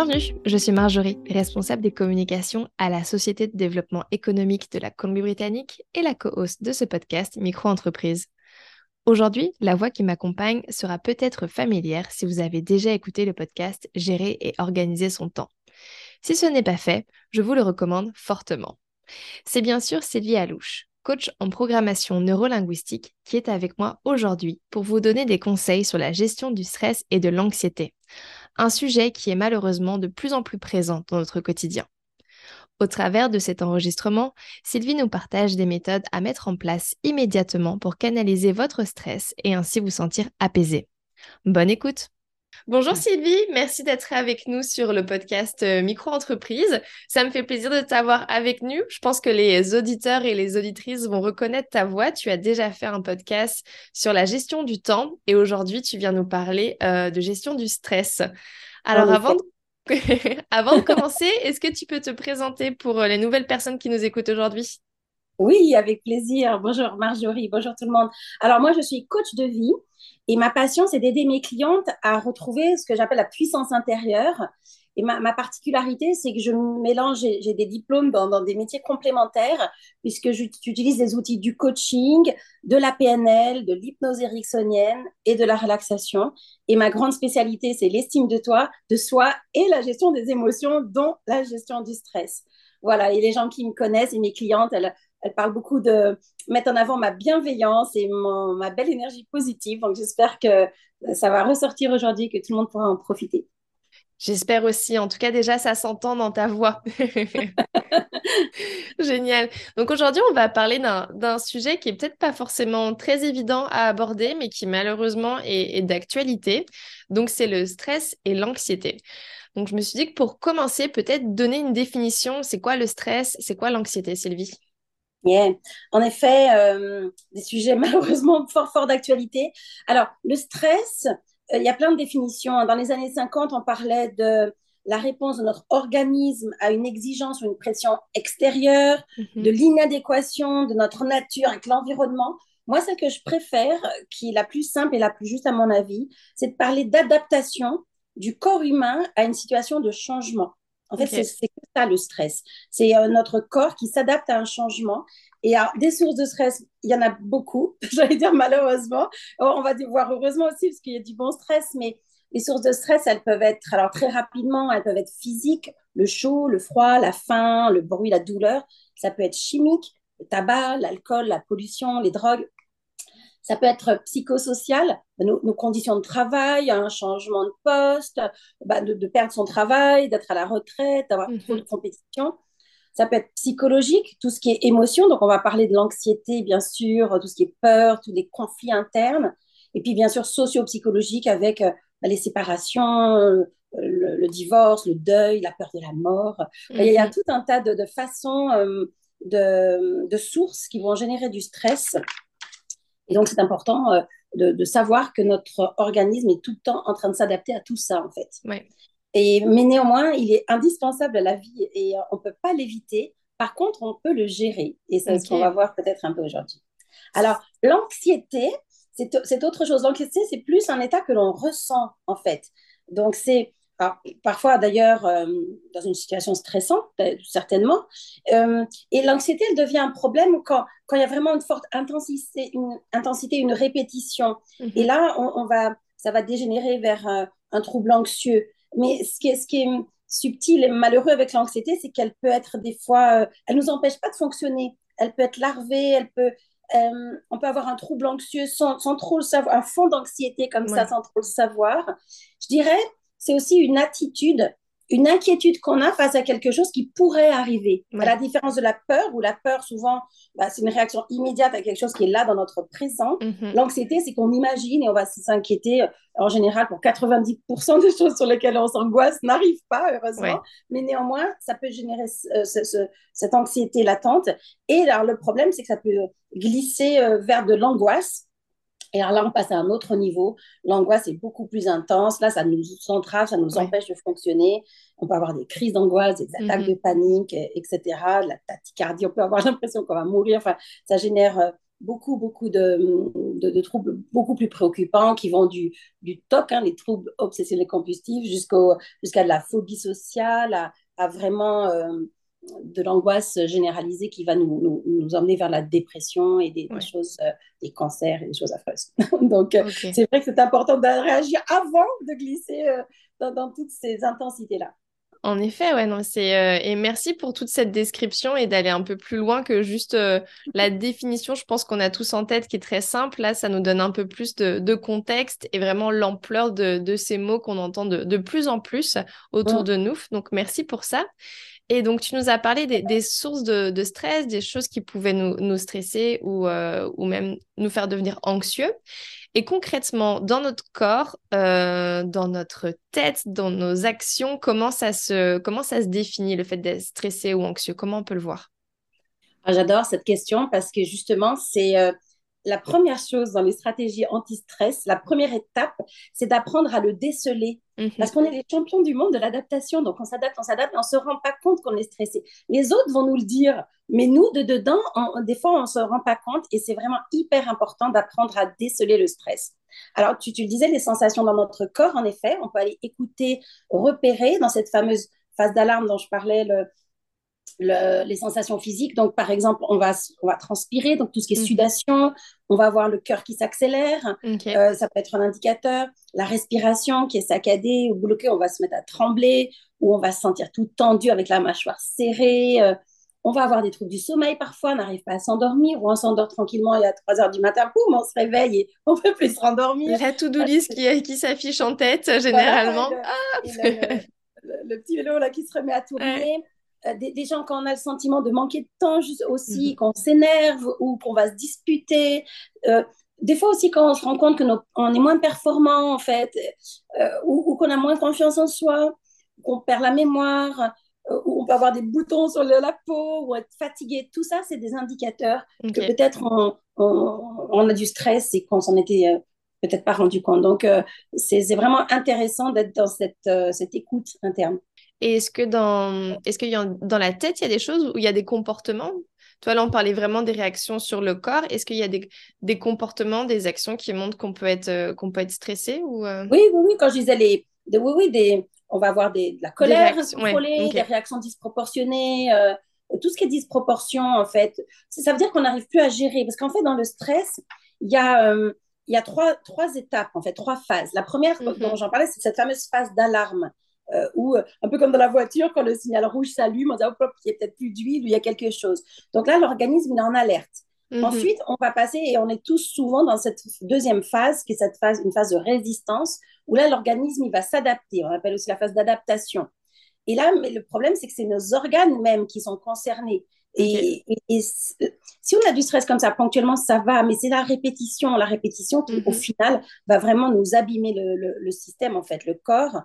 Bienvenue, je suis Marjorie, responsable des communications à la Société de développement économique de la Colombie-Britannique et la co-host de ce podcast Micro-entreprise. Aujourd'hui, la voix qui m'accompagne sera peut-être familière si vous avez déjà écouté le podcast Gérer et organiser son temps. Si ce n'est pas fait, je vous le recommande fortement. C'est bien sûr Sylvie Alouche, coach en programmation neurolinguistique, qui est avec moi aujourd'hui pour vous donner des conseils sur la gestion du stress et de l'anxiété un sujet qui est malheureusement de plus en plus présent dans notre quotidien. Au travers de cet enregistrement, Sylvie nous partage des méthodes à mettre en place immédiatement pour canaliser votre stress et ainsi vous sentir apaisé. Bonne écoute Bonjour Sylvie, merci d'être avec nous sur le podcast euh, Micro-entreprise. Ça me fait plaisir de t'avoir avec nous. Je pense que les auditeurs et les auditrices vont reconnaître ta voix. Tu as déjà fait un podcast sur la gestion du temps et aujourd'hui tu viens nous parler euh, de gestion du stress. Alors avant de... avant de commencer, est-ce que tu peux te présenter pour euh, les nouvelles personnes qui nous écoutent aujourd'hui? Oui, avec plaisir. Bonjour Marjorie, bonjour tout le monde. Alors moi je suis coach de vie et ma passion, c'est d'aider mes clientes à retrouver ce que j'appelle la puissance intérieure. Et ma, particularité, c'est que je mélange, j'ai des diplômes dans, des métiers complémentaires, puisque j'utilise les outils du coaching, de la PNL, de l'hypnose ericksonienne et de la relaxation. Et ma grande spécialité, c'est l'estime de toi, de soi et la gestion des émotions, dont la gestion du stress. Voilà, et les gens qui me connaissent et mes clientes, elles, elle parle beaucoup de mettre en avant ma bienveillance et ma belle énergie positive. Donc, j'espère que ça va ressortir aujourd'hui, que tout le monde pourra en profiter. J'espère aussi. En tout cas, déjà, ça s'entend dans ta voix. Génial. Donc aujourd'hui, on va parler d'un sujet qui est peut-être pas forcément très évident à aborder, mais qui malheureusement est d'actualité. Donc c'est le stress et l'anxiété. Donc je me suis dit que pour commencer, peut-être donner une définition. C'est quoi le stress? C'est quoi l'anxiété, Sylvie? En effet, euh, des sujets malheureusement fort, fort d'actualité. Alors, le stress, euh, il y a plein de définitions. Dans les années 50, on parlait de la réponse de notre organisme à une exigence ou une pression extérieure, mhm. de l'inadéquation de notre nature avec l'environnement. Moi, celle que je préfère, qui est la plus simple et la plus juste à mon avis, c'est de parler d'adaptation du corps humain à une situation de changement. En fait, c'est ça le stress. C'est euh, notre corps qui s'adapte à un changement. Et à, des sources de stress, il y en a beaucoup, j'allais dire malheureusement. Oh, on va voir heureusement aussi, parce qu'il y a du bon stress, mais les sources de stress, elles peuvent être, alors très rapidement, elles peuvent être physiques, le chaud, le froid, la faim, le bruit, la douleur. Ça peut être chimique, le tabac, l'alcool, la pollution, les drogues. Ça peut être psychosocial, nos, conditions de travail, un changement de poste, bah, de, perdre son travail, d'être à la retraite, d'avoir trop de mhm. compétition. Ça peut être psychologique, tout ce qui est émotion. Donc, on va parler de l'anxiété, bien sûr, tout ce qui est peur, tous les conflits internes. Et puis, bien sûr, socio-psychologique avec euh, les séparations, euh, le, divorce, le deuil, la peur de la mort. Il y a mhm. tout un tas de, façons, euh, de, de, sources qui vont générer du stress et donc, c'est important euh, de, savoir que notre organisme est tout le temps en train de s'adapter à tout ça, en fait. Et, mais néanmoins, il est indispensable à la vie et euh, on ne peut pas l'éviter. Par contre, on peut le gérer. Et c'est ce qu'on va voir peut-être un peu aujourd'hui. Alors, l'anxiété, c'est autre chose. L'anxiété, c'est plus un état que l'on ressent, en fait. Donc, c'est parfois d'ailleurs euh, dans une situation stressante, euh, certainement. Euh, et l'anxiété, elle devient un problème quand, quand il y a vraiment une forte intensité, une, intensité, une répétition. Mhm. Et là, on, va, ça va dégénérer vers un trouble anxieux. Mais ce qui est, ce qui est subtil et malheureux avec l'anxiété, c'est qu'elle peut être des fois, elle nous empêche pas de fonctionner. Elle peut être larvée, elle peut, on peut avoir un trouble anxieux sans, sans trop le savoir, un fond d'anxiété comme ça sans trop le savoir. Je dirais, c'est aussi une attitude une inquiétude qu'on a face à quelque chose qui pourrait arriver. À la différence de la peur, où la peur, souvent, bah, c'est une réaction immédiate à quelque chose qui est là dans notre présent. Mhm. L'anxiété, c'est qu'on imagine et on va s'inquiéter. Euh, en général, pour 90% des choses sur lesquelles on s'angoisse n'arrivent pas, heureusement. Mais néanmoins, ça peut générer euh, cette anxiété latente. Et alors, le problème, c'est que ça peut glisser euh, vers de l'angoisse et alors là, on passe à un autre niveau. L'angoisse est beaucoup plus intense. Là, ça nous entrave, ça nous empêche de fonctionner. On peut avoir des crises d'angoisse, des attaques mhm. de panique, etc. La tachycardie, on peut avoir l'impression qu'on va mourir. Enfin, ça génère euh, beaucoup, beaucoup de, de, troubles beaucoup plus préoccupants qui vont du, du TOC, hein, les troubles obsessionnels compulsifs, jusqu'à la phobie sociale, à, à vraiment... Euh, de l'angoisse généralisée qui va nous, nous, emmener vers la dépression et des, choses, euh, des cancers et des choses affreuses. Donc, euh, c'est vrai que c'est important de réagir avant de glisser euh, dans, dans, toutes ces intensités-là. En effet, ouais, non, c'est et merci pour toute cette description et d'aller un peu plus loin que juste la définition. Je pense qu'on a tous en tête qui est très simple. Là, ça nous donne un peu plus de, de contexte et vraiment l'ampleur de, de, ces mots qu'on entend de, de, plus en plus autour de nous. Donc, merci pour ça. Et donc, tu nous as parlé des, sources de, stress, des choses qui pouvaient nous, stresser ou, euh, ou même nous faire devenir anxieux. Et concrètement, dans notre corps, euh, dans notre tête, dans nos actions, comment ça se, comment ça se définit le fait d'être stressé ou anxieux? Comment on peut le voir? Ah, J'adore cette question parce que justement, c'est euh, la première chose dans les stratégies anti-stress, la première étape, c'est d'apprendre à le déceler. Mhm. Parce qu'on est les champions du monde de l'adaptation. Donc, on s'adapte, on s'adapte, et on ne se rend pas compte qu'on est stressé. Les autres vont nous le dire, mais nous, de dedans, des fois, on ne se rend pas compte. Et c'est vraiment hyper important d'apprendre à déceler le stress. Alors, tu, tu le disais, les sensations dans notre corps, en effet, on peut aller écouter, repérer dans cette fameuse phase d'alarme dont je parlais, le, les sensations physiques. Donc, par exemple, on va, on va transpirer, donc tout ce qui est mhm. sudation, on va avoir le cœur qui s'accélère, euh, ça peut être un indicateur. La respiration qui est saccadée ou bloquée, on va se mettre à trembler, ou on va se sentir tout tendu avec la mâchoire serrée. Euh, on va avoir des troubles du sommeil parfois, on n'arrive pas à s'endormir, ou on s'endort tranquillement et à 3 heures du matin, boum, on se réveille et on ne peut plus se rendormir. La to-do list qui, qui s'affiche en tête, généralement. le, petit vélo là, qui se remet à tourner. Euh, des, gens quand on a le sentiment de manquer de temps juste aussi, mhm. qu'on s'énerve ou qu'on va se disputer. Euh, des fois aussi quand on se rend compte qu'on est moins performant en fait, euh, ou, qu'on a moins confiance en soi, qu'on perd la mémoire, ou on peut avoir des boutons sur la peau, ou être fatigué. Tout ça, c'est des indicateurs que peut-être on, on, a du stress et qu'on s'en était peut-être pas rendu compte. Donc, c'est vraiment intéressant d'être dans cette, cette écoute interne. Et est-ce que dans, est-ce qu'il y a, dans la tête, il y a des choses où il y a des comportements? Toi, là, on parlait vraiment des réactions sur le corps. Est-ce qu'il y a des, des, comportements, des actions qui montrent qu'on peut être, euh, qu'on peut être stressé ou euh? oui, oui, oui. Quand je disais les, oui, oui, des, on va avoir des, de la colère des réactions, des réactions disproportionnées. Euh, tout ce qui est disproportion, en fait, ça veut dire qu'on n'arrive plus à gérer. Parce qu'en fait, dans le stress, il y a, il y a trois, trois étapes, en fait, trois phases. La première mm-hmm. dont j'en parlais, c'est cette fameuse phase d'alarme. Euh, ou euh, un peu comme dans la voiture, quand le signal rouge s'allume, on dit, hop, hop, il y a peut-être plus d'huile ou il y a quelque chose. Donc là, l'organisme, il est en alerte. Mhm. Ensuite, on va passer, et on est tous souvent dans cette deuxième phase, qui est cette phase, une phase de résistance, où là, l'organisme, il va s'adapter. On appelle aussi la phase d'adaptation. Et là, le problème, c'est que c'est nos organes même qui sont concernés. Et, si on a du stress comme ça, ponctuellement, ça va, mais c'est la répétition, la répétition qui, au mhm. final, va vraiment nous abîmer le, le, système, en fait, le corps.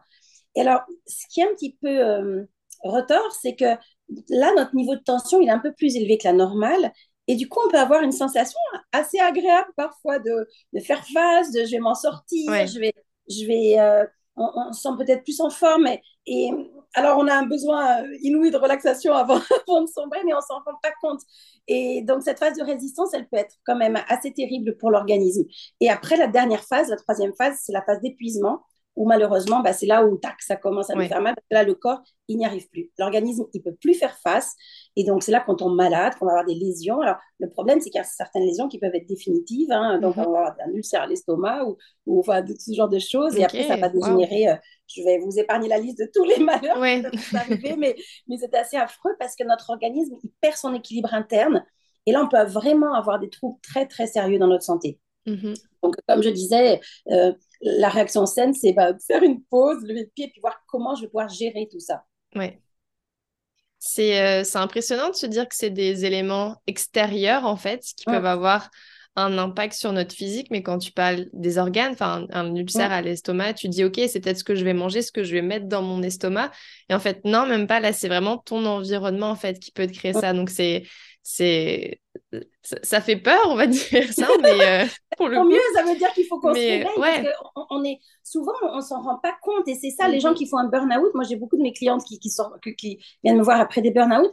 Et alors, ce qui est un petit peu euh, retort, c'est que là, notre niveau de tension, il est un peu plus élevé que la normale. Et du coup, on peut avoir une sensation assez agréable parfois de, de faire face, de je vais m'en sortir, je vais, je vais euh, on, se sent peut-être plus en forme. Et, et, alors, on a un besoin inouï de relaxation avant, avant de sombrer, mais on s'en rend pas compte. Et donc, cette phase de résistance, elle peut être quand même assez terrible pour l'organisme. Et après, la dernière phase, la troisième phase, c'est la phase d'épuisement où malheureusement, bah, c'est là où tac, ça commence à nous faire mal. là, le corps, il n'y arrive plus. L'organisme, il peut plus faire face. Et donc, c'est là qu'on tombe malade, qu'on va avoir des lésions. Alors, le problème, c'est qu'il y a certaines lésions qui peuvent être définitives. Hein. donc, mhm. on va avoir un ulcère à l'estomac ou, ou enfin, ce genre de choses. Et après, ça va dégénérer. Euh, je vais vous épargner la liste de tous les malheurs qui peuvent arriver, mais, mais c'est assez affreux parce que notre organisme, il perd son équilibre interne. Et là, on peut vraiment avoir des troubles très, très sérieux dans notre santé. Mhm. Donc, comme je disais, euh, la réaction saine, c'est bah, faire une pause, lever le pied, puis voir comment je vais pouvoir gérer tout ça. Ouais. C'est impressionnant de se dire que c'est des éléments extérieurs, en fait, qui peuvent avoir un impact sur notre physique, mais quand tu parles des organes, enfin un, ulcère à l'estomac, tu dis ok, c'est peut-être ce que je vais manger, ce que je vais mettre dans mon estomac. Et en fait, non, même pas. Là, c'est vraiment ton environnement en fait qui peut te créer ça. Donc c'est c'est ça, fait peur, on va dire ça, mais euh, pour le mieux, ça veut dire qu'il faut qu'on se réveille. on, est souvent, on s'en rend pas compte, et c'est ça, les gens mm-hmm. qui font un burn-out. Moi, j'ai beaucoup de mes clientes qui, qui, sortent, qui viennent me voir après des burn-out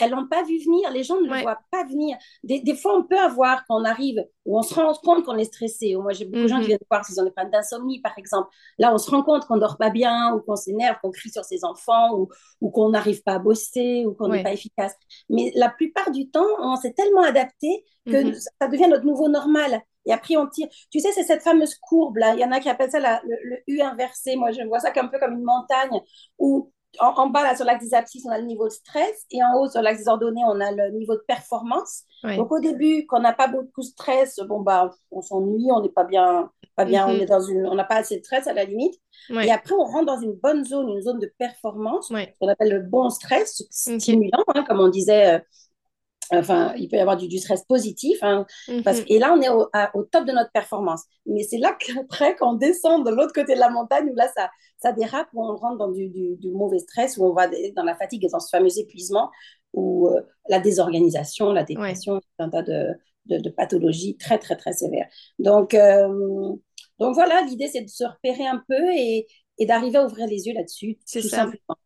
elles n'ont pas vu venir, les gens ne le voient pas venir. Des, des, fois, on peut avoir, quand on arrive, où on se rend compte qu'on est stressé. Moi, j'ai beaucoup de gens qui mhm. viennent voir s'ils ont des problèmes d'insomnie, par exemple. Là, on se rend compte qu'on ne dort pas bien, ou qu'on s'énerve, qu'on crie sur ses enfants, ou, ou qu'on n'arrive pas à bosser, ou qu'on n'est pas efficace. Mais la plupart du temps, on s'est tellement adapté que mhm. ça devient notre nouveau normal. Et après, on tire. Tu sais, c'est cette fameuse courbe là. Il y en a qui appellent ça le, le, U inversé. Moi, je vois ça un peu comme une montagne où en, bas, là, sur l'axe des abscisses, on a le niveau de stress. Et en haut, sur l'axe des ordonnées, on a le niveau de performance. Donc, au début, quand on n'a pas beaucoup de stress, bon, bah, on s'ennuie, on n'est pas bien, pas bien, on mhm. est dans une, on n'a pas assez de stress à la limite. Et après, on rentre dans une bonne zone, une zone de performance, qu'on appelle le bon stress, stimulant, hein, comme on disait. Enfin, il peut y avoir du, du stress positif. Hein, parce, mhm. et là, on est au, au, top de notre performance. Mais c'est là qu'après, quand on descend de l'autre côté de la montagne, où là, ça, ça dérape, où on rentre dans du, du, mauvais stress, où on va dans la fatigue et dans ce fameux épuisement, ou euh, la désorganisation, la dépression, un tas de, de, pathologies très, très, très sévères. Donc, euh, donc voilà, l'idée, c'est de se repérer un peu et, et d'arriver à ouvrir les yeux là-dessus. C'est ça. Simplement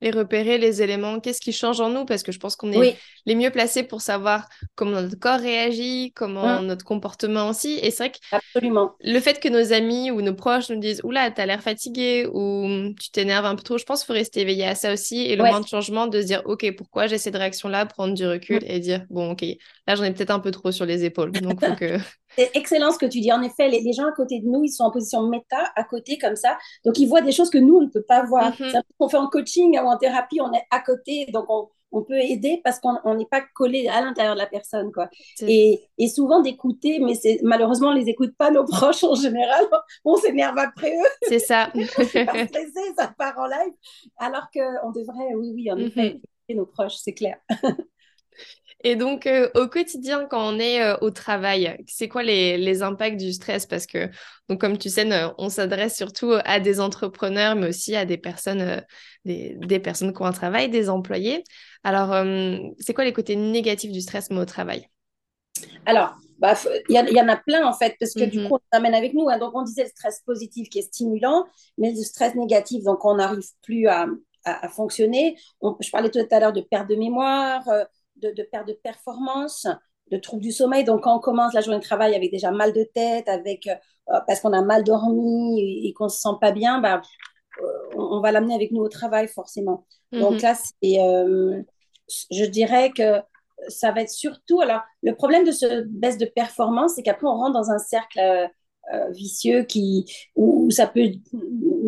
et repérer les éléments, qu'est-ce qui change en nous, parce que je pense qu'on est les mieux placés pour savoir comment notre corps réagit, comment hein. notre comportement aussi. Et c'est vrai que Absolument. le fait que nos amis ou nos proches nous disent Oula, t'as l'air fatigué ou tu t'énerves un peu trop, je pense qu'il faut rester éveillé à ça aussi. Et le moins de changement, de se dire Ok, pourquoi j'ai cette réaction-là, prendre du recul et dire Bon, ok, là j'en ai peut-être un peu trop sur les épaules. Donc, faut que. C'est excellent ce que tu dis. En effet, les, gens à côté de nous, ils sont en position méta, à côté, comme ça. Donc, ils voient des choses que nous, on ne peut pas voir. Mm-hmm. C'est qu'on fait en coaching ou en thérapie, on est à côté, donc on, on peut aider parce qu'on n'est pas collé à l'intérieur de la personne. Quoi. Et, et, souvent d'écouter, mais malheureusement, on ne les écoute pas, nos proches en général. On s'énerve après eux. C'est ça. on stressé, ça part en live. Alors qu'on devrait, oui, oui, en mm-hmm. effet, écouter nos proches, c'est clair. Et donc, euh, au quotidien, quand on est euh, au travail, c'est quoi les, les, impacts du stress? Parce que, donc, comme tu sais, on s'adresse surtout à des entrepreneurs, mais aussi à des personnes, euh, des, des, personnes qui ont un travail, des employés. Alors, c'est quoi les côtés négatifs du stress, mais au travail? Alors, bah, il y, y, en a plein en fait, parce que du mmh coup, on amène avec nous. Hein. donc, on disait le stress positif qui est stimulant, mais le stress négatif, donc on n'arrive plus à, à, fonctionner. je parlais tout à l'heure de perte de mémoire, de, perte de performance, de troubles du sommeil. Donc, quand on commence la journée de travail avec déjà mal de tête, avec, euh, parce qu'on a mal dormi et, qu'on ne se sent pas bien, bah, euh, on, va l'amener avec nous au travail, forcément. Donc mhm. là, euh, je dirais que ça va être surtout. Alors, le problème de ce baisse de performance, c'est qu'après, on rentre dans un cercle vicieux qui, où, ça peut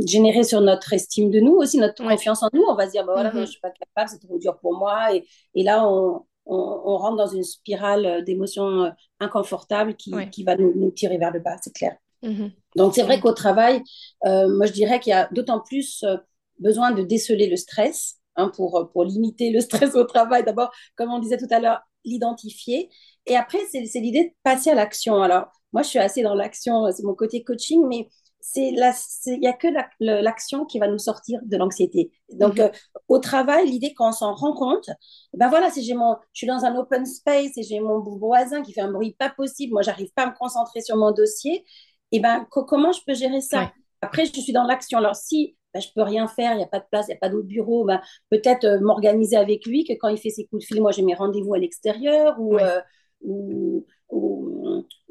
générer sur notre estime de nous aussi, notre confiance en nous. On va se dire, bah, voilà, mm-hmm. je ne suis pas capable, c'est trop dur pour moi. Et, et là, on, on, rentre dans une spirale d'émotions euh, inconfortables qui, qui va nous, nous, tirer vers le bas, c'est clair. Mm-hmm. Donc, c'est vrai qu'au travail, euh, moi, je dirais qu'il y a d'autant plus euh, besoin de déceler le stress hein, pour, pour limiter le stress au travail. D'abord, comme on disait tout à l'heure, l'identifier. Et après, c'est l'idée de passer à l'action. Alors, moi, je suis assez dans l'action, c'est mon côté coaching, mais c'est il n'y a que l'action qui va nous sortir de l'anxiété. Donc, euh, au travail, l'idée, quand on s'en rend compte, ben voilà, si j'ai mon, je suis dans un open space et j'ai mon voisin qui fait un bruit pas possible, moi, j'arrive pas à me concentrer sur mon dossier, et ben, comment je peux gérer ça? Après, je suis dans l'action. Alors, si ben, je peux rien faire, il n'y a pas de place, il n'y a pas d'autre bureau, ben, peut-être euh, m'organiser avec lui, que quand il fait ses coups de fil, moi, j'ai mes rendez-vous à l'extérieur, ou, euh, ou, ou,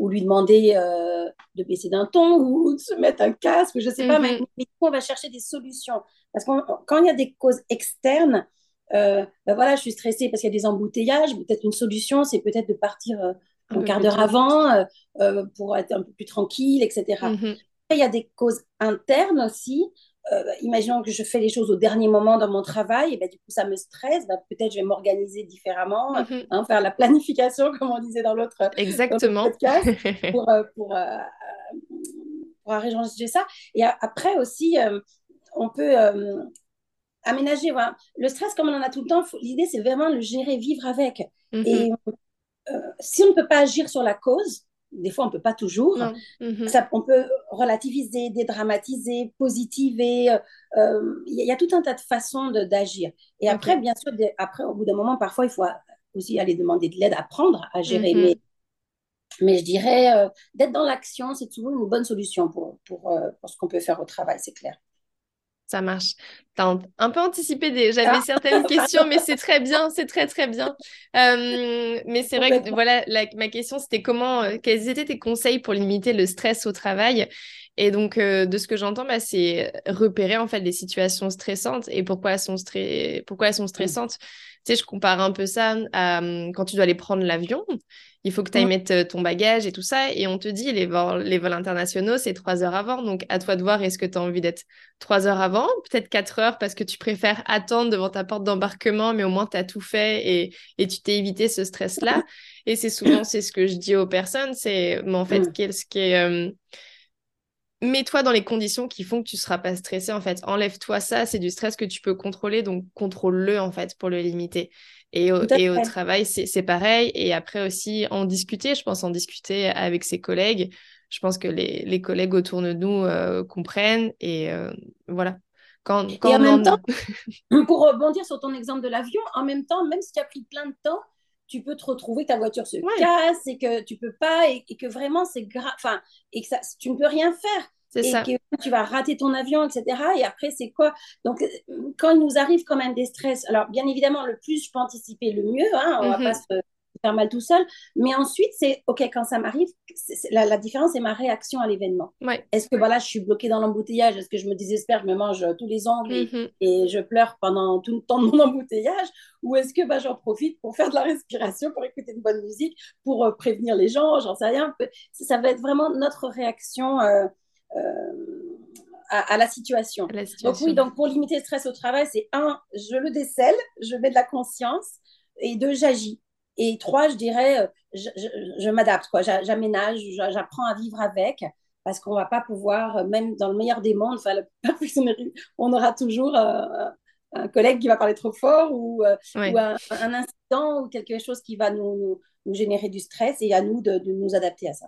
lui demander euh, de baisser d'un ton ou de se mettre un casque, je ne sais pas, mais, mhm. on va chercher des solutions. Parce que quand il y a des causes externes, euh, ben voilà, je suis stressée parce qu'il y a des embouteillages, peut-être une solution, c'est peut-être de partir euh, un, quart d'heure avant pour être un peu plus tranquille, etc. Mhm. Il y a des causes internes aussi. Euh, imaginons que je fais les choses au dernier moment dans mon travail, et ben, du coup, ça me stresse. Ben, peut-être je vais m'organiser différemment, mhm. hein, faire la planification, comme on disait dans l'autre podcast, pour, euh, pour, euh, pourra réchanger ça. Et après aussi, on peut aménager. Voilà. Le stress, comme on en a tout le temps, l'idée, c'est vraiment le gérer, vivre avec. Mm-hmm. Et si on ne peut pas agir sur la cause, des fois on ne peut pas toujours, mm-hmm. ça, on peut relativiser, dédramatiser, positiver. Il y, a tout un tas de façons d'agir. Et après, bien sûr, après, au bout d'un moment, parfois, il faut aussi aller demander de l'aide, apprendre à gérer. Mm-hmm. Mais, mais je dirais, d'être dans l'action, c'est toujours une bonne solution pour, pour, pour ce qu'on peut faire au travail, c'est clair. Ça marche. Tu as un peu anticipé des... J'avais ah. certaines questions, mais c'est très bien, c'est très très bien. Euh, mais c'est vrai que voilà, ma question c'était comment, euh, quels étaient tes conseils pour limiter le stress au travail? Et donc euh, de ce que j'entends, bah, c'est repérer en fait des situations stressantes et pourquoi elles sont, pourquoi elles sont mmh. stressantes. Sais, je compare un peu ça à hum, quand tu dois aller prendre l'avion il faut que tu ailles mettre euh, ton bagage et tout ça. Et on te dit, les vols, les vols internationaux, c'est trois heures avant. Donc, à toi de voir, est-ce que tu as envie d'être trois heures avant, peut-être quatre heures, parce que tu préfères attendre devant ta porte d'embarquement, mais au moins, tu as tout fait et, et tu t'es évité ce stress-là. Et c'est souvent, c'est ce que je dis aux personnes, c'est, mais en fait, qu'est-ce qui est... Euh, mets-toi dans les conditions qui font que tu ne seras pas stressé, en fait. Enlève-toi ça, c'est du stress que tu peux contrôler, donc contrôle-le, en fait, pour le limiter. Et au, et au travail, c'est pareil. Et après aussi, en discuter, je pense en discuter avec ses collègues. Je pense que les, les collègues autour de nous euh, comprennent. Et euh, voilà. Quand, quand et en même temps, pour rebondir sur ton exemple de l'avion, en même temps, même si tu as pris plein de temps, tu peux te retrouver que ta voiture se casse et que tu peux pas et, et que vraiment c'est grave, enfin, et que ça, tu ne peux rien faire et ça. que tu vas rater ton avion, etc. Et après, c'est quoi? Donc, quand il nous arrive quand même des stress, alors bien évidemment, le plus je peux anticiper, le mieux. Hein, on va mhm. pas se faire mal tout seul. Mais ensuite, c'est OK, quand ça m'arrive, la, différence, c'est ma réaction à l'événement. Est-ce que voilà, je suis bloquée dans l'embouteillage? Est-ce que je me désespère, je me mange tous les ongles et, mhm. je pleure pendant tout le temps de mon embouteillage? Ou est-ce que bah, j'en profite pour faire de la respiration, pour écouter une bonne musique, pour euh, prévenir les gens? J'en sais rien. Ça, va être vraiment notre réaction. Euh, euh, à, la situation. Donc oui, donc pour limiter le stress au travail, c'est un, je le décèle, je mets de la conscience, et deux, j'agis. Et trois, je dirais, euh, je, m'adapte, quoi. J'aménage, j'apprends à vivre avec, parce qu'on va pas pouvoir, euh, même dans le meilleur des mondes, enfin, on aura toujours un collègue qui va parler trop fort ou, un, incident ou quelque chose qui va nous, nous, générer du stress et à nous de, de nous adapter à ça.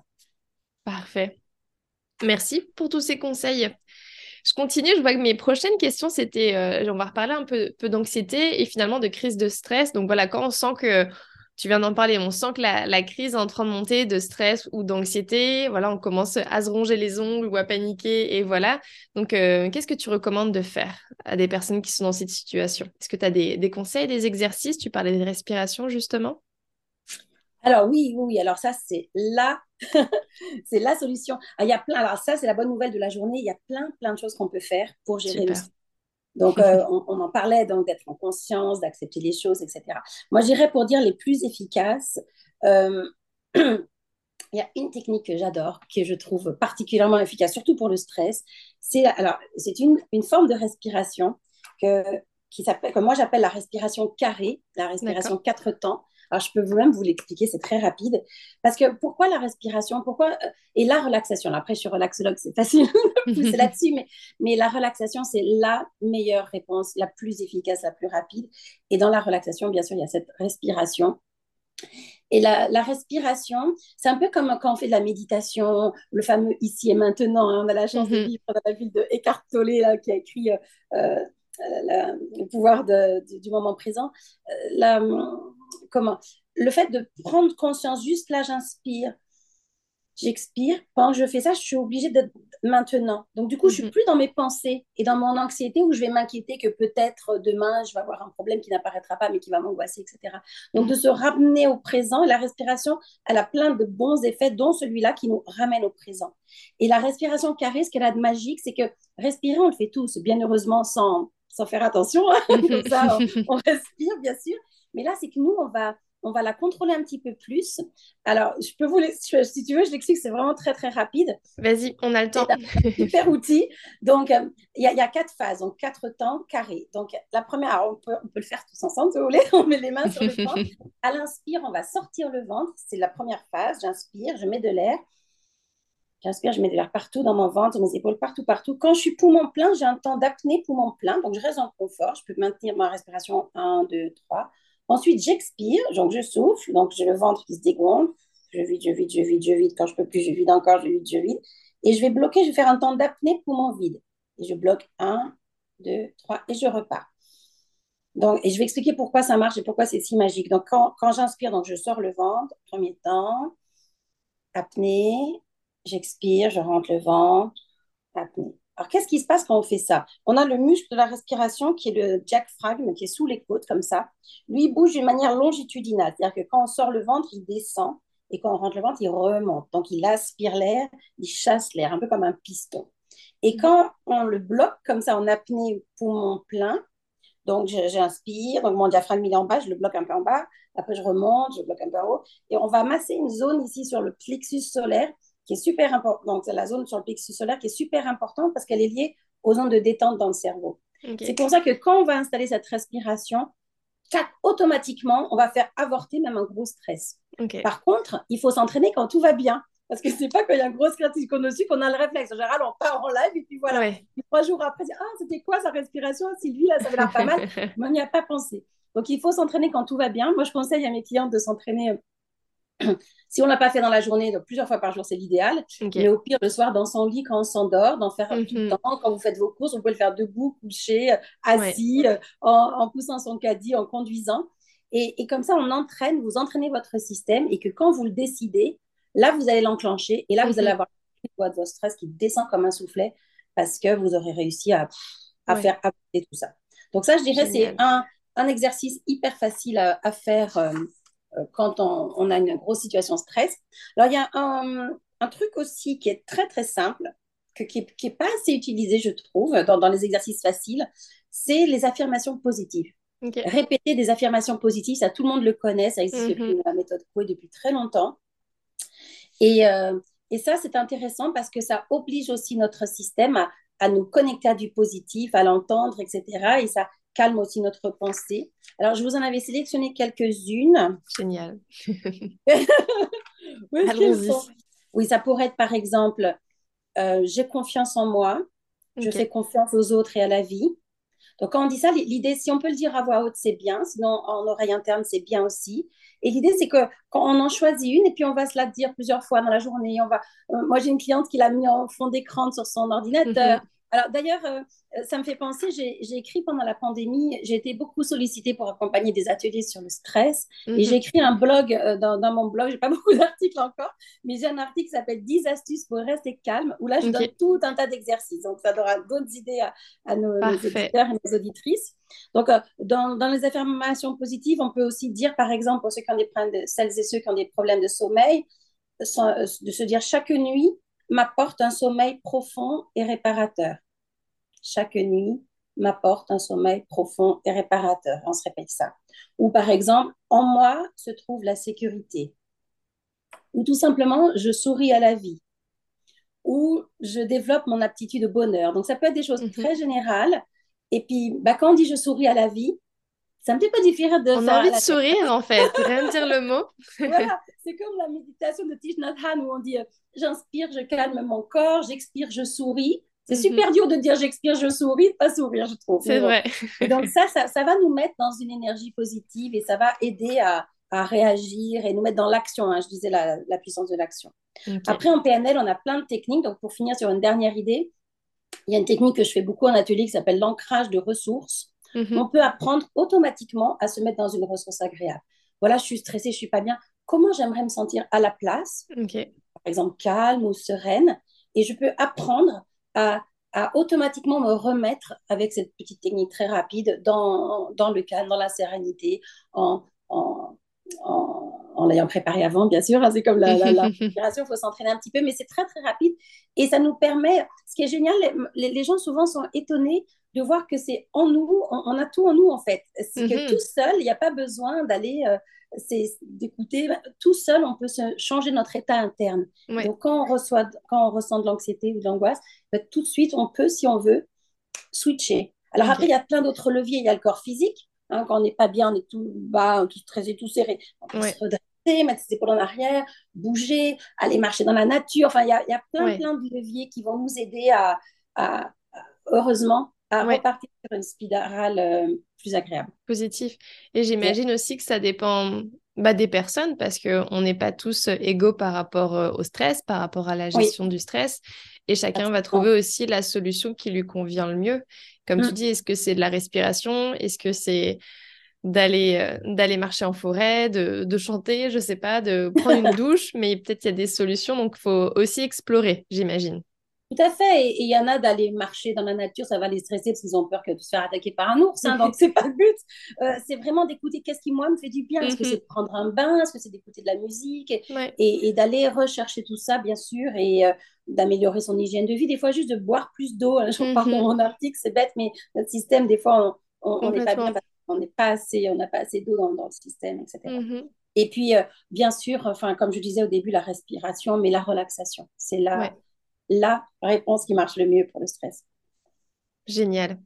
Parfait. Merci pour tous ces conseils. Je continue, je vois que mes prochaines questions, c'était, euh, on va reparler un peu, peu d'anxiété et finalement de crise de stress. Donc voilà, quand on sent que, tu viens d'en parler, on sent que la, crise est en train de monter de stress ou d'anxiété, voilà, on commence à se ronger les ongles ou à paniquer et voilà. Donc, euh, qu'est-ce que tu recommandes de faire à des personnes qui sont dans cette situation? Est-ce que tu as des, des conseils, des exercices? Tu parlais de respiration justement. Alors oui, oui, alors ça, c'est la, c'est la solution. Ah, il y a plein, alors ça, c'est la bonne nouvelle de la journée, il y a plein, plein de choses qu'on peut faire pour gérer le stress. Donc, euh, on, en parlait, donc d'être en conscience, d'accepter les choses, etc. Moi, j'irais pour dire les plus efficaces. Euh, il y a une technique que j'adore, que je trouve particulièrement efficace, surtout pour le stress. C'est alors, c'est une, une forme de respiration que, qui s'appelle, que moi j'appelle la respiration carrée, la respiration quatre temps. Alors, je peux vous-même vous l'expliquer, c'est très rapide. Parce que pourquoi la respiration pourquoi, euh, Et la relaxation? Après, je suis relaxologue, c'est facile c'est là-dessus, mais, mais la relaxation, c'est la meilleure réponse, la plus efficace, la plus rapide. Et dans la relaxation, bien sûr, il y a cette respiration. Et la, la respiration, c'est un peu comme quand on fait de la méditation, le fameux ici et maintenant. Hein. on a la chance de vivre dans la ville de Eckhart Tolle, qui a écrit euh, euh, le pouvoir du moment présent. la, comment Le fait de prendre conscience, juste là, j'inspire, j'expire. Pendant que je fais ça, je suis obligée d'être maintenant. Donc, du coup, je suis mhm. plus dans mes pensées et dans mon anxiété où je vais m'inquiéter que peut-être demain, je vais avoir un problème qui n'apparaîtra pas, mais qui va m'angoisser, etc. Donc, de se ramener au présent. la respiration, elle a plein de bons effets, dont celui-là qui nous ramène au présent. Et la respiration carrée, ce qu'elle a de magique, c'est que respirer, on le fait tous, bien heureusement, sans, sans faire attention. Comme ça, on respire, bien sûr. Mais là, c'est que nous, on va, on va la contrôler un petit peu plus. Alors, je peux vous, si tu veux, je l'explique, c'est vraiment très, très rapide. Vas-y, on a le temps. Super outil. Donc, euh, il y, a quatre phases, donc quatre temps carrés. Donc, la première, on peut, on peut le faire tous ensemble, si vous voulez. On met les mains sur le ventre. À l'inspire, on va sortir le ventre. C'est la première phase. J'inspire, je mets de l'air. J'inspire, je mets de l'air partout dans mon ventre, mes épaules, partout, partout. Quand je suis poumon plein, j'ai un temps d'apnée poumon plein, donc je reste en confort. Je peux maintenir ma respiration 1, 2, 3. Ensuite, j'expire, donc je souffle, donc j'ai le ventre qui se dégonfle. Je vide, je vide, je vide, je vide. Quand je peux plus, je vide encore, je vide, je vide. Et je vais bloquer, je vais faire un temps d'apnée poumon vide. Et je bloque 1, 2, 3 et je repars. Donc, et je vais expliquer pourquoi ça marche et pourquoi c'est si magique. Donc, quand, quand j'inspire, donc je sors le ventre, premier temps, apnée, j'expire, je rentre le ventre, apnée. Alors, qu'est-ce qui se passe quand on fait ça? On a le muscle de la respiration qui est le diaphragme, qui est sous les côtes, comme ça. Lui, il bouge d'une manière longitudinale. C'est-à-dire que quand on sort le ventre, il descend. Et quand on rentre le ventre, il remonte. Donc, il aspire l'air, il chasse l'air, un peu comme un piston. Et quand on le bloque comme ça en apnée, poumon plein, donc j'inspire, donc mon diaphragme il est en bas, je le bloque un peu en bas, après je remonte, je bloque un peu en haut, et on va masser une zone ici sur le plexus solaire qui est super importante. Donc c'est la zone sur le plexus solaire qui est super importante parce qu'elle est liée aux zones de détente dans le cerveau. C'est pour ça que quand on va installer cette respiration, automatiquement, on va faire avorter même un gros stress. Par contre, il faut s'entraîner quand tout va bien. Parce que c'est pas quand il y a une grosse critique qu'on a qu'on a le réflexe. En général, on part en live et puis voilà. trois jours après, ah, c'était quoi sa respiration Sylvie, là, ça avait l'air pas mal. Mais on n'y a pas pensé. Donc, il faut s'entraîner quand tout va bien. Moi, je conseille à mes clients de s'entraîner. Euh, si on l'a pas fait dans la journée, donc plusieurs fois par jour, c'est l'idéal. Mais au pire, le soir, dans son lit, quand on s'endort, d'en faire tout le mhm. temps. Quand vous faites vos courses, on peut le faire debout, couché, assis, euh, en, poussant son caddie, en conduisant. Et, et, comme ça, on entraîne, vous entraînez votre système et que quand vous le décidez, Là, vous allez l'enclencher et là, vous allez mhm. avoir une voie de votre stress qui descend comme un soufflet parce que vous aurez réussi à, faire avancer tout ça. Donc ça, je dirais, c'est un, exercice hyper facile à, faire euh, euh, quand on, a une grosse situation stress. Alors, il y a un, truc aussi qui est très, très simple, qui n'est pas assez utilisé, je trouve, dans, les exercices faciles, c'est les affirmations positives. Répéter des affirmations positives, ça tout le monde le connaît, ça existe depuis mhm. la méthode Coué depuis très longtemps. Et, euh, et ça, c'est intéressant parce que ça oblige aussi notre système à, à nous connecter à du positif, à l'entendre, etc. Et ça calme aussi notre pensée. Alors, je vous en avais sélectionné quelques-unes. Génial. oui, oui, ça pourrait être par exemple, euh, j'ai confiance en moi, je fais confiance aux autres et à la vie. Donc, quand on dit ça, l'idée, si on peut le dire à voix haute, c'est bien. Sinon, en oreille interne, c'est bien aussi. Et l'idée, c'est que quand on en choisit une, et puis on va se la dire plusieurs fois dans la journée, on va. Euh, moi, j'ai une cliente qui l'a mis en fond d'écran sur son ordinateur. Mhm. Alors d'ailleurs, euh, ça me fait penser, j'ai écrit pendant la pandémie, j'ai été beaucoup sollicitée pour accompagner des ateliers sur le stress. Et mhm. j'ai écrit un blog, euh, dans, mon blog, j'ai pas beaucoup d'articles encore, mais j'ai un article qui s'appelle 10 astuces pour rester calme, où là, je donne tout un tas d'exercices. Donc ça donnera d'autres idées à, nos, auditeurs et nos auditrices. Donc euh, dans, dans, les affirmations positives, on peut aussi dire, par exemple, pour ceux qui ont des problèmes de, celles et ceux qui ont des problèmes de sommeil, de se dire chaque nuit, m'apporte un sommeil profond et réparateur. Chaque nuit m'apporte un sommeil profond et réparateur. On se répète ça. Ou par exemple, en moi se trouve la sécurité. Ou tout simplement, je souris à la vie. Ou je développe mon aptitude au bonheur. Donc ça peut être des choses mhm. très générales. Et puis, bah, quand on dit je souris à la vie, ça me fait pas différent de On a envie de sourire, en fait, rien de dire le mot. voilà, c'est comme la méditation de Thich Nhat Hanh où on dit euh, j'inspire, je calme mon corps, j'expire, je souris. C'est mhm. super dur de dire j'expire, je souris, de pas sourire, je trouve. C'est vrai. donc ça, ça, va nous mettre dans une énergie positive et ça va aider à, réagir et nous mettre dans l'action. Hein. je disais la, puissance de l'action. Après, en PNL, on a plein de techniques. Donc, pour finir sur une dernière idée, il y a une technique que je fais beaucoup en atelier qui s'appelle l'ancrage de ressources. Mhm. On peut apprendre automatiquement à se mettre dans une ressource agréable. Voilà, je suis stressée, je suis pas bien. Comment j'aimerais me sentir à la place Par exemple, calme ou sereine. Et je peux apprendre à, automatiquement me remettre avec cette petite technique très rapide dans, dans le calme, dans la sérénité, en, en, en, l'ayant préparé avant, bien sûr. Hein, c'est comme la, la, il faut s'entraîner un petit peu, mais c'est très, très rapide. Et ça nous permet, ce qui est génial, les, les gens souvent sont étonnés de voir que c'est en nous, on, a tout en nous en fait. C'est que mhm. tout seul, il n'y a pas besoin d'aller, euh, d'écouter. Tout seul, on peut se changer notre état interne. Donc quand on, reçoit, quand on ressent de l'anxiété ou de l'angoisse, bah, tout de suite, on peut, si on veut, switcher. Alors après, il y a plein d'autres leviers. Il y a le corps physique. Hein, quand on n'est pas bien, on est tout bas, tout stressé, tout serré. On peut se redresser mettre ses épaules en arrière, bouger, aller marcher dans la nature. Enfin, il y a, y a, plein, plein de leviers qui vont nous aider à, à, heureusement, à repartir sur une spirale euh, plus agréable. Positif. Et j'imagine aussi que ça dépend bah, des personnes parce qu'on n'est pas tous égaux par rapport euh, au stress, par rapport à la gestion du stress. Et chacun va trouver aussi la solution qui lui convient le mieux. Comme tu mm. dis, est-ce que c'est de la respiration? Est-ce que c'est d'aller euh, d'aller marcher en forêt, de, de, chanter, je sais pas, de prendre une douche, mais peut-être il y a des solutions, donc il faut aussi explorer, j'imagine. Tout à fait. Et il y en a d'aller marcher dans la nature, ça va les stresser parce qu'ils ont peur de se faire attaquer par un ours. Hein, donc, c'est pas le but. Euh, c'est vraiment d'écouter qu'est-ce qui, moi, me fait du bien. Est-ce que c'est mhm. de prendre un bain? Est-ce que c'est d'écouter de la musique? Et, et, d'aller rechercher tout ça, bien sûr, et euh, d'améliorer son hygiène de vie. Des fois, juste de boire plus d'eau. Hein, je parle dans mon article, c'est bête, mais notre système, des fois, on n'est pas bien on n'est pas assez, on n'a pas assez d'eau dans, dans, le système, etc. Mhm. Et puis, euh, bien sûr, enfin, comme je disais au début, la respiration, mais la relaxation. C'est là la réponse qui marche le mieux pour le stress. Génial.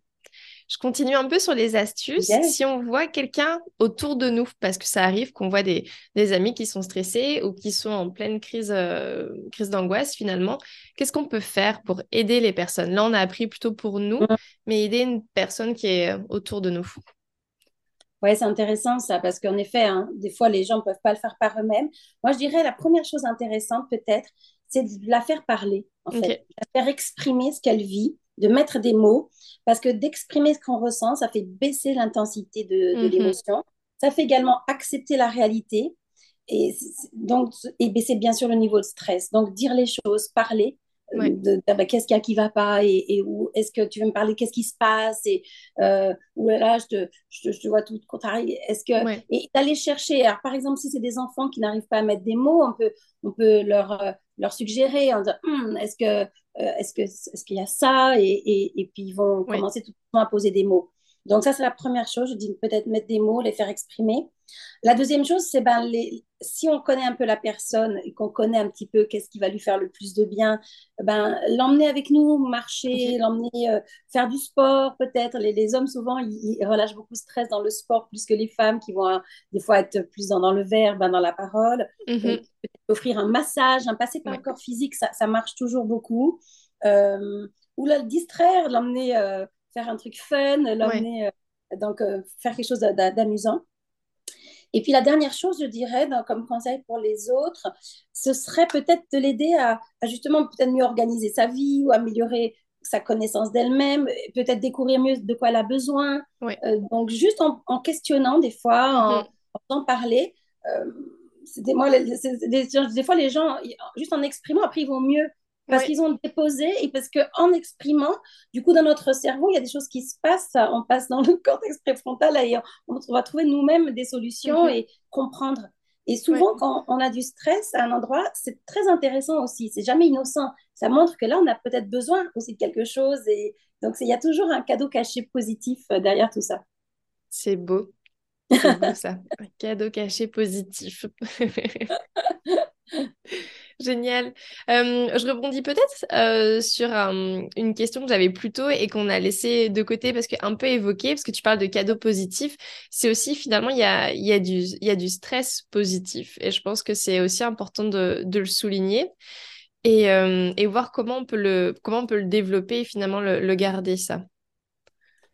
Je continue un peu sur les astuces. Si on voit quelqu'un autour de nous, parce que ça arrive qu'on voit des, amis qui sont stressés ou qui sont en pleine crise, euh, crise d'angoisse finalement, qu'est-ce qu'on peut faire pour aider les personnes? Là, on a appris plutôt pour nous, mais aider une personne qui est autour de nous. Oui, c'est intéressant ça, parce qu'en effet, hein, des fois, les gens ne peuvent pas le faire par eux-mêmes. Moi, je dirais la première chose intéressante peut-être, c'est de la faire parler, en fait, de la faire exprimer ce qu'elle vit, de mettre des mots, parce que d'exprimer ce qu'on ressent, ça fait baisser l'intensité de, mhm. l'émotion. Ça fait également accepter la réalité et, donc, et baisser bien sûr le niveau de stress. Donc, dire les choses, parler, de, bah, qu'est-ce qu'il y a qui va pas et, où est-ce que tu veux me parler qu'est-ce qui se passe et euh, ou là je te, je, te vois tout contrarié est-ce que et d'aller chercher alors par exemple si c'est des enfants qui n'arrivent pas à mettre des mots on peut on peut leur euh, leur suggérer en disant hum, est-ce que euh, est-ce que est-ce qu'il y a ça et, et, et puis ils vont commencer tout le temps à poser des mots donc ça, c'est la première chose. Je dis peut-être mettre des mots, les faire exprimer. La deuxième chose, c'est ben, les... si on connaît un peu la personne et qu'on connaît un petit peu qu'est-ce qui va lui faire le plus de bien, ben, l'emmener avec nous, marcher, l'emmener euh, faire du sport peut-être. Les, les, hommes, souvent, ils, relâchent beaucoup de stress dans le sport plus que les femmes qui vont des fois être plus dans, dans le verbe, ben, dans la parole. Mm offrir un massage, un passer par le corps physique, ça, ça marche toujours beaucoup. Euh, ou le distraire, l'emmener... Euh, faire un truc fun, l'emmener, euh, donc euh, faire quelque chose d'amusant. Et puis la dernière chose, je dirais, comme conseil pour les autres, ce serait peut-être de l'aider à, justement peut-être mieux organiser sa vie ou améliorer sa connaissance d'elle-même, peut-être découvrir mieux de quoi elle a besoin. Euh, donc juste en, questionnant des fois, en, mm-hmm. parler. des, moi, des, fois les gens, juste en exprimant, après ils vont mieux parce qu'ils ont déposé et parce qu'en exprimant, du coup, dans notre cerveau, il y a des choses qui se passent, on passe dans le cortex préfrontal et on, va trouver nous-mêmes des solutions mhm. et comprendre. Et souvent, quand on a du stress à un endroit, c'est très intéressant aussi. C'est jamais innocent. Ça montre que là, on a peut-être besoin aussi de quelque chose. Et donc, il y a toujours un cadeau caché positif euh, derrière tout ça. C'est beau. C'est beau ça. Un cadeau caché positif. Génial. je rebondis peut-être euh, sur une question que j'avais plus tôt et qu'on a laissé de côté parce qu'un peu évoqué, parce que tu parles de cadeaux positifs. C'est aussi finalement, il y a, y, a du, y a du stress positif. Et je pense que c'est aussi important de, de le souligner et, et, voir comment on, peut le, comment on peut le développer et finalement le, le garder, ça.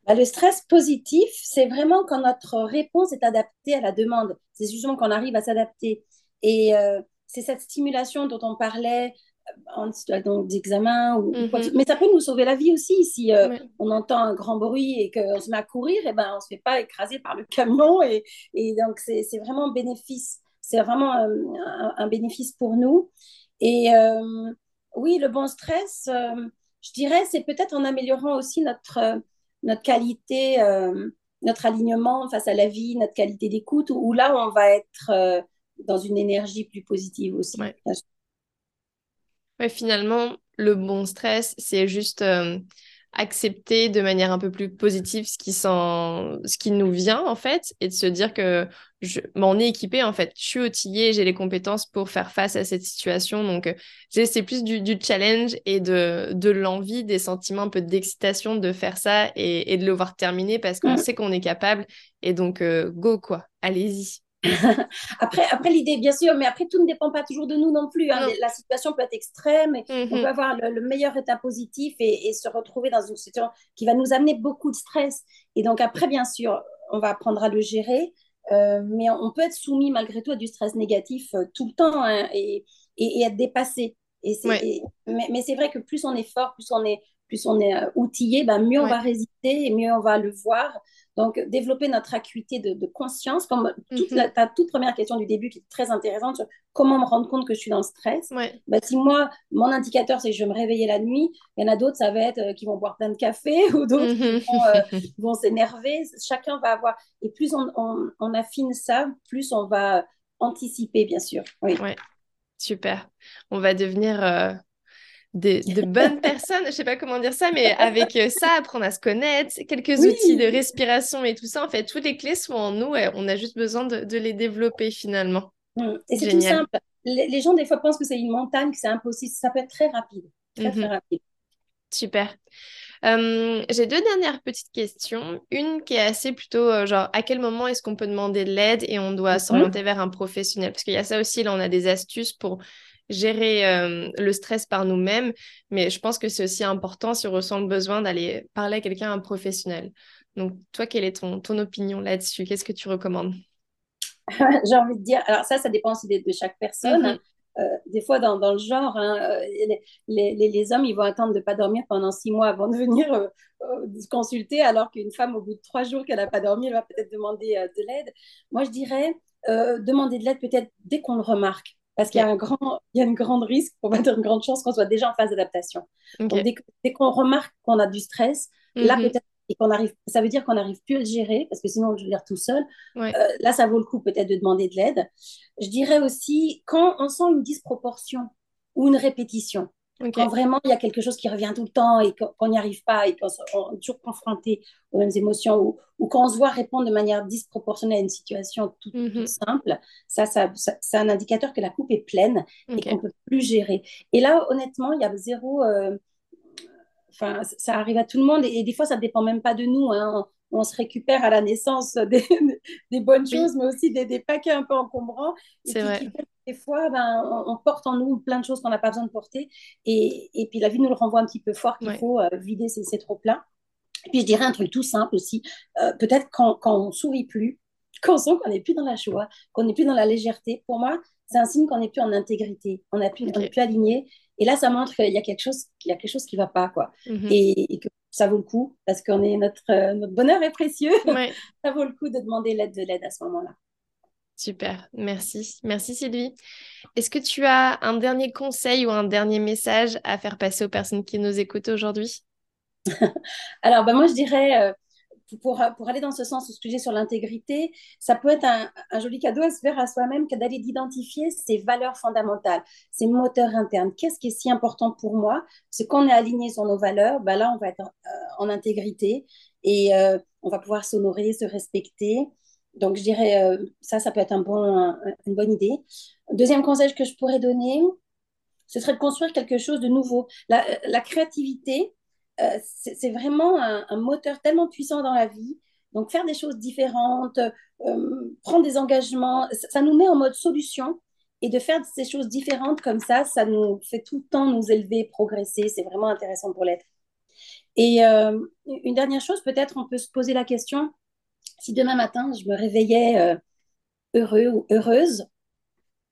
Bah, le stress positif, c'est vraiment quand notre réponse est adaptée à la demande. C'est justement qu'on arrive à s'adapter. Et euh, c'est cette stimulation dont on parlait euh, en situation d'examen ou, mhm. mais ça peut nous sauver la vie aussi si euh, on entend un grand bruit et qu'on se met à courir et eh ben on se fait pas écraser par le camion et, et donc c'est vraiment un bénéfice c'est vraiment un, bénéfice pour nous et oui le bon stress je dirais c'est peut-être en améliorant aussi notre notre qualité notre alignement face à la vie notre qualité d'écoute où, là on va être dans une énergie plus positive aussi. Ouais. finalement, le bon stress, c'est juste euh, accepter de manière un peu plus positive ce qui, ce qui nous vient, en fait, et de se dire que je... on est équipé, en fait. Je suis outillé, j'ai les compétences pour faire face à cette situation. Donc, euh, c'est plus du, du, challenge et de, de l'envie, des sentiments un peu d'excitation de faire ça et, et, de le voir terminer parce qu'on mm. sait qu'on est capable. Et donc, euh, go, quoi. Allez-y. après, après l'idée, bien sûr, mais après, tout ne dépend pas toujours de nous non plus. Hein. La situation peut être extrême et on mm-hmm. peut avoir le, meilleur état positif et, se retrouver dans une situation qui va nous amener beaucoup de stress. Et donc, après, bien sûr, on va apprendre à le gérer, euh, mais on peut être soumis malgré tout à du stress négatif euh, tout le temps hein, et, et, être dépassé. Et mais, mais c'est vrai que plus on est fort, plus on est, plus on est euh, outillé, ben mieux on va résister et mieux on va le voir. Donc, développer notre acuité de, conscience, comme toute mhm. ta toute première question du début qui est très intéressante sur comment me rendre compte que je suis dans le stress. Ben, si moi, mon indicateur, c'est que je vais me réveiller la nuit, il y en a d'autres, ça va être euh, qui vont boire plein de café ou d'autres qui mhm. euh, vont, s'énerver. Chacun va avoir. Et plus on, affine ça, plus on va anticiper, bien sûr. Oui. Ouais. Super. On va devenir de, bonnes personnes, je sais pas comment dire ça, mais avec euh, ça, apprendre à se connaître, quelques outils de respiration et tout ça, en fait, toutes les clés sont en nous et on a juste besoin de, les développer finalement. Mmh. Et c'est tout simple. Les, gens, des fois, pensent que c'est une montagne, que c'est impossible. Ça peut être très rapide. Très, très mmh rapide. Super. J'ai deux dernières petites questions. Une qui est assez plutôt euh, genre à quel moment est-ce qu'on peut demander de l'aide et on doit mmh s'orienter vers un professionnel? Parce qu'il y a ça aussi, là on a des astuces pour gérer euh, le stress par nous-mêmes, mais je pense que c'est aussi important si on ressent le besoin d'aller parler à quelqu'un, un professionnel. Donc, toi, quelle est ton, ton opinion là-dessus? Qu'est-ce que tu recommandes? J'ai envie de dire, alors ça, ça dépend aussi de, chaque personne. Mm-hmm. Euh, des fois, dans, dans le genre, hein, euh, les, les, les, hommes, ils vont attendre de ne pas dormir pendant six mois avant de venir euh, consulter, alors qu'une femme, au bout de trois jours qu'elle n'a pas dormi, elle va peut-être demander de l'aide. Moi, je dirais, demander de l'aide peut-être dès qu'on le remarque. Parce qu'il y a un grand, il y a une grande risque, pour pas dire une grande chance qu'on soit déjà en phase d'adaptation. Donc, dès, qu'on remarque qu'on a du stress, là, mhm. Peut-être qu'on arrive, ça veut dire qu'on n'arrive plus à le gérer, parce que sinon, on le gère tout seul. Euh, là, ça vaut le coup peut-être de demander de l'aide. Je dirais aussi, quand on sent une disproportion ou une répétition, quand vraiment il y a quelque chose qui revient tout le temps et qu'on n'y arrive pas et qu'on est toujours confronté aux mêmes émotions ou, quand on se voit répondre de manière disproportionnée à une situation toute, mhm. simple, ça, ça, c'est un indicateur que la coupe est pleine et qu'on ne peut plus gérer. Et là, honnêtement, il y a zéro. Euh, enfin, ça arrive à tout le monde et, des fois, ça ne dépend même pas de nous. Hein. On, se récupère à la naissance des, des bonnes choses, mais aussi des, des, paquets un peu encombrants. C'est vrai des fois, ben, on, porte en nous plein de choses qu'on n'a pas besoin de porter. Et, et, puis la vie nous le renvoie un petit peu fort qu'il faut euh, vider ces, ces trop-pleins. Et puis je dirais un truc tout simple aussi. Euh, peut-être quand, quand on sourit plus, quand on sent qu'on n'est plus dans la joie, qu'on n'est plus dans la légèreté, pour moi, c'est un signe qu'on n'est plus en intégrité, on n'est plus, plus aligné. Et là, ça montre qu'il y a quelque chose, qu'il y a quelque chose qui ne va pas. quoi. Mhm. et, que ça vaut le coup, parce est notre, euh, notre bonheur est précieux. ça vaut le coup de demander l'aide de l'aide à ce moment-là. Super, merci. Merci Sylvie. Est-ce que tu as un dernier conseil ou un dernier message à faire passer aux personnes qui nous écoutent aujourd'hui? Alors, ben moi, je dirais, euh, pour, pour, aller dans ce sens, ce sujet sur l'intégrité, ça peut être un, joli cadeau à se faire à soi-même que d'aller d'identifier ses valeurs fondamentales, ses moteurs internes. Qu'est-ce qui est si important pour moi? C'est qu'on est aligné sur nos valeurs, ben là, on va être euh, en intégrité et euh, on va pouvoir s'honorer, se respecter. Donc, je dirais, euh, ça, ça peut être une bonne idée. Deuxième conseil que je pourrais donner, ce serait de construire quelque chose de nouveau. La créativité, euh, c'est vraiment un, moteur tellement puissant dans la vie. Donc, faire des choses différentes, euh, prendre des engagements, ça, nous met en mode solution. Et de faire ces choses différentes comme ça, ça nous fait tout le temps nous élever, progresser. C'est vraiment intéressant pour l'être. Et une dernière chose, peut-être on peut se poser la question, si demain matin, je me réveillais euh, heureux ou heureuse,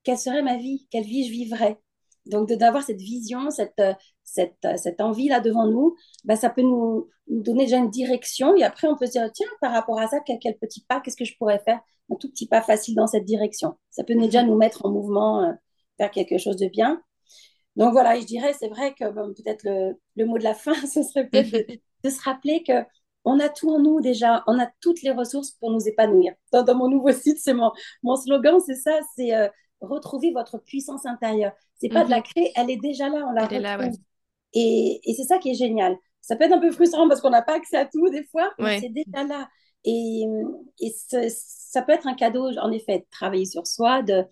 quelle serait ma vie? Quelle vie je vivrais? Donc, d'avoir cette vision, cette, euh, cette, euh, cette envie-là devant nous, bah, ça peut nous, donner déjà une direction. Et après, on peut se dire, tiens, par rapport à ça, quel, petit pas, qu'est-ce que je pourrais faire? Un tout petit pas facile dans cette direction. Ça peut déjà nous mettre en mouvement vers quelque chose de bien. Donc voilà, je dirais, c'est vrai que peut-être le, le, mot de la fin, ce serait peut-être de, se rappeler que on a tout en nous déjà, on a toutes les ressources pour nous épanouir. Dans, mon nouveau site, c'est mon, mon slogan, c'est ça, c'est euh, retrouver votre puissance intérieure. C'est pas de la mhm. créer, elle est déjà là, on la retrouve. et, et c'est ça qui est génial. Ça peut être un peu frustrant parce qu'on n'a pas accès à tout des fois, mais c'est déjà là. Et, et ça peut être un cadeau, en effet, de travailler sur soi, de,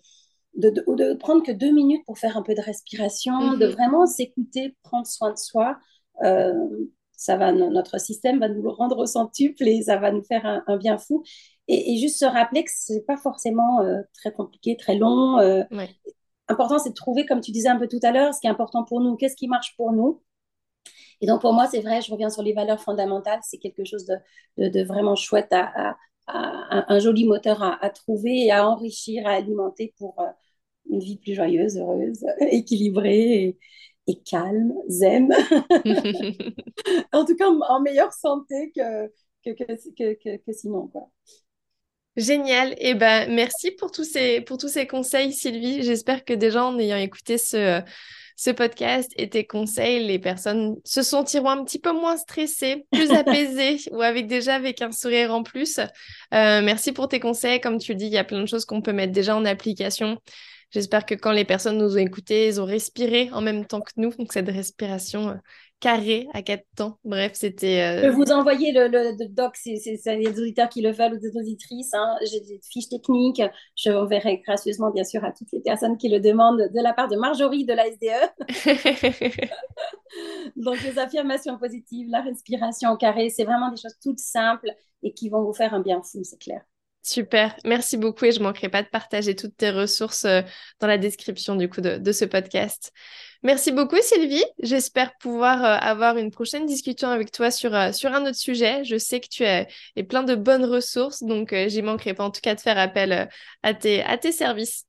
de, de, prendre que deux minutes pour faire un peu de respiration, de mhm. vraiment s'écouter, prendre soin de soi. Euh, ça va, notre système va nous le rendre au centuple et ça va nous faire un, bien fou. Et, juste se rappeler que ce n'est pas forcément euh, très compliqué, très long. Euh, important, c'est de trouver, comme tu disais un peu tout à l'heure, ce qui est important pour nous, qu'est-ce qui marche pour nous. Et donc, pour moi, c'est vrai, je reviens sur les valeurs fondamentales. C'est quelque chose de, de, vraiment chouette, à, un joli moteur à, trouver et à enrichir, à alimenter pour euh, une vie plus joyeuse, heureuse, équilibrée et, calme, zen. en tout cas, en meilleure santé que, que, que, que, sinon. Quoi. Génial. Et eh ben, merci pour tous ces, pour tous ces conseils, Sylvie. J'espère que déjà en ayant écouté ce, ce podcast et tes conseils, les personnes se sentiront un petit peu moins stressées, plus apaisées ou avec déjà avec un sourire en plus. Euh, merci pour tes conseils. Comme tu dis, il y a plein de choses qu'on peut mettre déjà en application. J'espère que quand les personnes nous ont écoutés, ils ont respiré en même temps que nous. Donc, cette respiration euh, carrée à quatre temps. Bref, c'était. Euh, Je peux vous envoyer le, le, doc, c'est les auditeurs qui le veulent ou des auditrices. Hein. J'ai des fiches techniques. Je enverrai gracieusement, bien sûr, à toutes les personnes qui le demandent de la part de Marjorie de la SDE. Donc, les affirmations positives, la respiration carrée, c'est vraiment des choses toutes simples et qui vont vous faire un bien fou, c'est clair. Super, merci beaucoup et je ne manquerai pas de partager toutes tes ressources euh, dans la description du coup de, ce podcast. Merci beaucoup Sylvie, j'espère pouvoir euh, avoir une prochaine discussion avec toi sur, euh, sur un autre sujet. Je sais que tu as plein de bonnes ressources, donc j'y manquerai pas en tout cas de faire appel à, tes, à tes services.